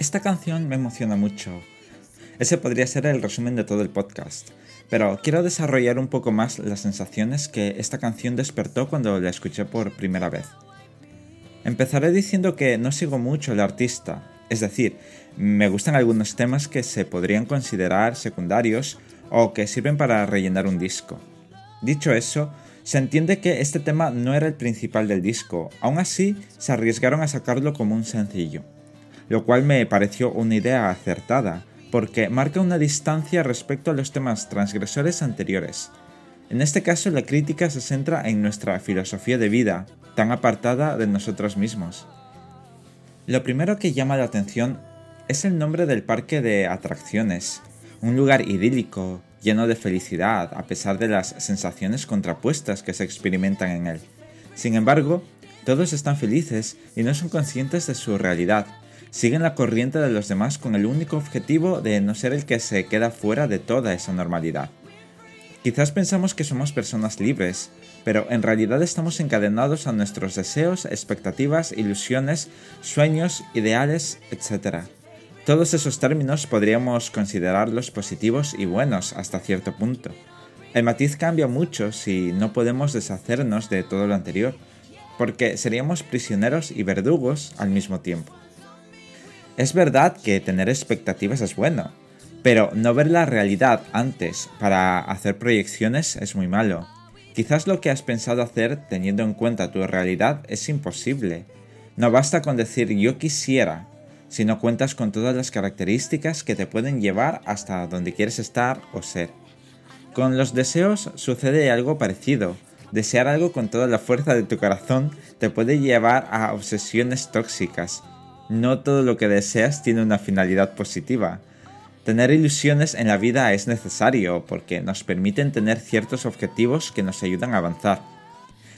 Esta canción me emociona mucho. Ese podría ser el resumen de todo el podcast, pero quiero desarrollar un poco más las sensaciones que esta canción despertó cuando la escuché por primera vez. Empezaré diciendo que no sigo mucho al artista, es decir, me gustan algunos temas que se podrían considerar secundarios o que sirven para rellenar un disco. Dicho eso, se entiende que este tema no era el principal del disco, aún así se arriesgaron a sacarlo como un sencillo lo cual me pareció una idea acertada, porque marca una distancia respecto a los temas transgresores anteriores. En este caso la crítica se centra en nuestra filosofía de vida, tan apartada de nosotros mismos. Lo primero que llama la atención es el nombre del parque de atracciones, un lugar idílico, lleno de felicidad, a pesar de las sensaciones contrapuestas que se experimentan en él. Sin embargo, todos están felices y no son conscientes de su realidad, siguen la corriente de los demás con el único objetivo de no ser el que se queda fuera de toda esa normalidad. Quizás pensamos que somos personas libres, pero en realidad estamos encadenados a nuestros deseos, expectativas, ilusiones, sueños, ideales, etc. Todos esos términos podríamos considerarlos positivos y buenos hasta cierto punto. El matiz cambia mucho si no podemos deshacernos de todo lo anterior, porque seríamos prisioneros y verdugos al mismo tiempo. Es verdad que tener expectativas es bueno, pero no ver la realidad antes para hacer proyecciones es muy malo. Quizás lo que has pensado hacer teniendo en cuenta tu realidad es imposible. No basta con decir yo quisiera, si no cuentas con todas las características que te pueden llevar hasta donde quieres estar o ser. Con los deseos sucede algo parecido. Desear algo con toda la fuerza de tu corazón te puede llevar a obsesiones tóxicas no todo lo que deseas tiene una finalidad positiva. Tener ilusiones en la vida es necesario porque nos permiten tener ciertos objetivos que nos ayudan a avanzar.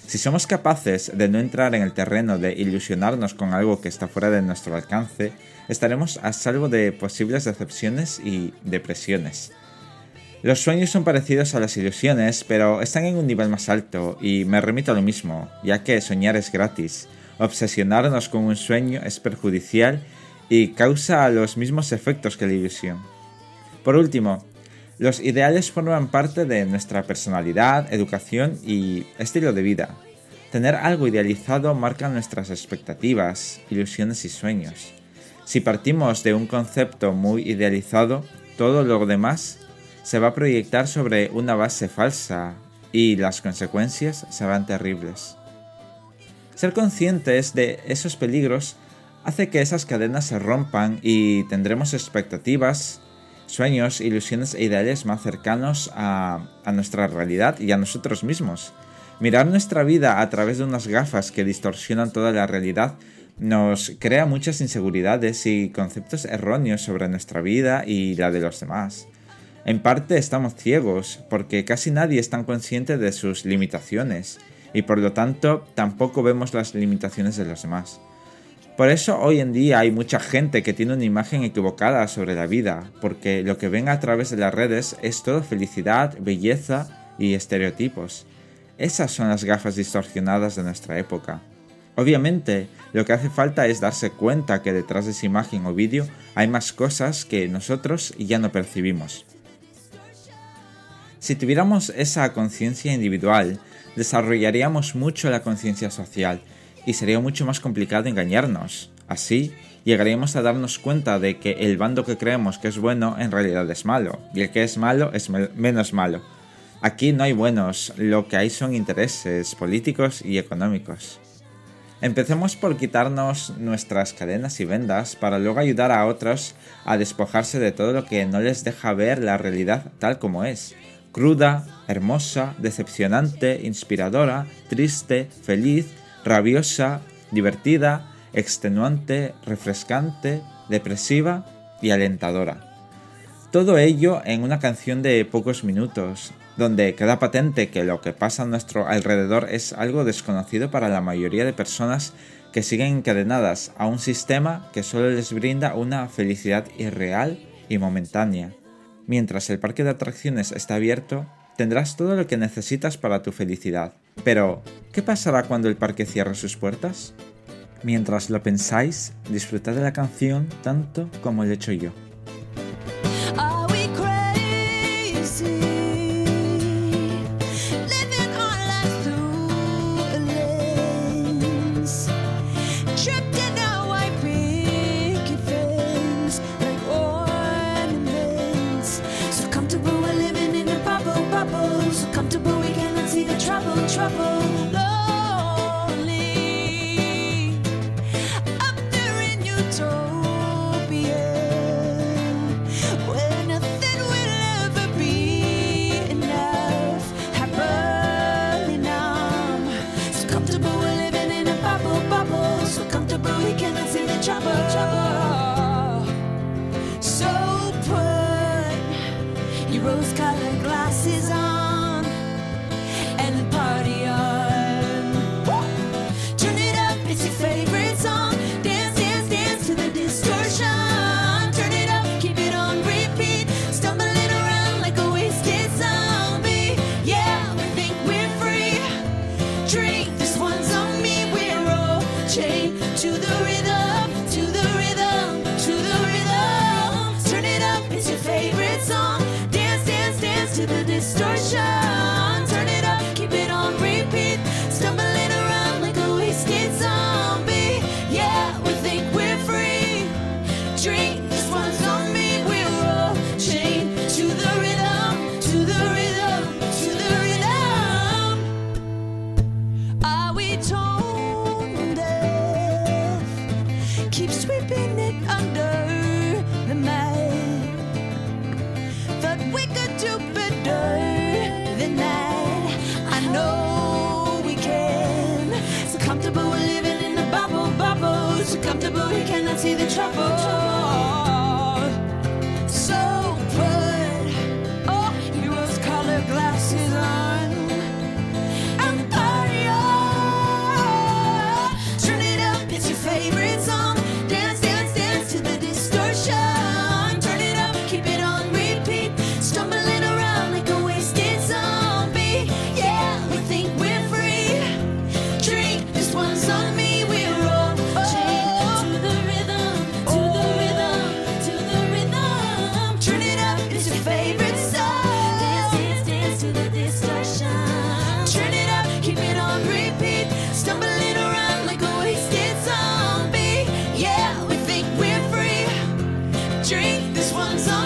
Si somos capaces de no entrar en el terreno de ilusionarnos con algo que está fuera de nuestro alcance, estaremos a salvo de posibles decepciones y depresiones. Los sueños son parecidos a las ilusiones, pero están en un nivel más alto y me remito a lo mismo, ya que soñar es gratis. Obsesionarnos con un sueño es perjudicial y causa los mismos efectos que la ilusión. Por último, los ideales forman parte de nuestra personalidad, educación y estilo de vida. Tener algo idealizado marca nuestras expectativas, ilusiones y sueños. Si partimos de un concepto muy idealizado, todo lo demás se va a proyectar sobre una base falsa y las consecuencias serán terribles. Ser conscientes de esos peligros hace que esas cadenas se rompan y tendremos expectativas, sueños, ilusiones e ideales más cercanos a, nuestra realidad y a nosotros mismos. Mirar nuestra vida a través de unas gafas que distorsionan toda la realidad nos crea muchas inseguridades y conceptos erróneos sobre nuestra vida y la de los demás. En parte estamos ciegos porque casi nadie es tan consciente de sus limitaciones y por lo tanto tampoco vemos las limitaciones de los demás. Por eso hoy en día hay mucha gente que tiene una imagen equivocada sobre la vida, porque lo que ven a través de las redes es todo felicidad, belleza y estereotipos. Esas son las gafas distorsionadas de nuestra época. Obviamente, lo que hace falta es darse cuenta que detrás de esa imagen o vídeo hay más cosas que nosotros ya no percibimos. Si tuviéramos esa conciencia individual, desarrollaríamos mucho la conciencia social y sería mucho más complicado engañarnos. Así, llegaríamos a darnos cuenta de que el bando que creemos que es bueno en realidad es malo, y el que es malo es menos malo. Aquí no hay buenos, lo que hay son intereses políticos y económicos. Empecemos por quitarnos nuestras cadenas y vendas para luego ayudar a otros a despojarse de todo lo que no les deja ver la realidad tal como es cruda, hermosa, decepcionante, inspiradora, triste, feliz, rabiosa, divertida, extenuante, refrescante, depresiva y alentadora. Todo ello en una canción de pocos minutos, donde queda patente que lo que pasa a nuestro alrededor es algo desconocido para la mayoría de personas que siguen encadenadas a un sistema que solo les brinda una felicidad irreal y momentánea. Mientras el parque de atracciones está abierto, tendrás todo lo que necesitas para tu felicidad. Pero, ¿qué pasará cuando el parque cierre sus puertas? Mientras lo pensáis, disfrutad de la canción tanto como lo he hecho yo. trouble. to the rhythm. comfortable, he cannot see the trouble. drink. This one's on.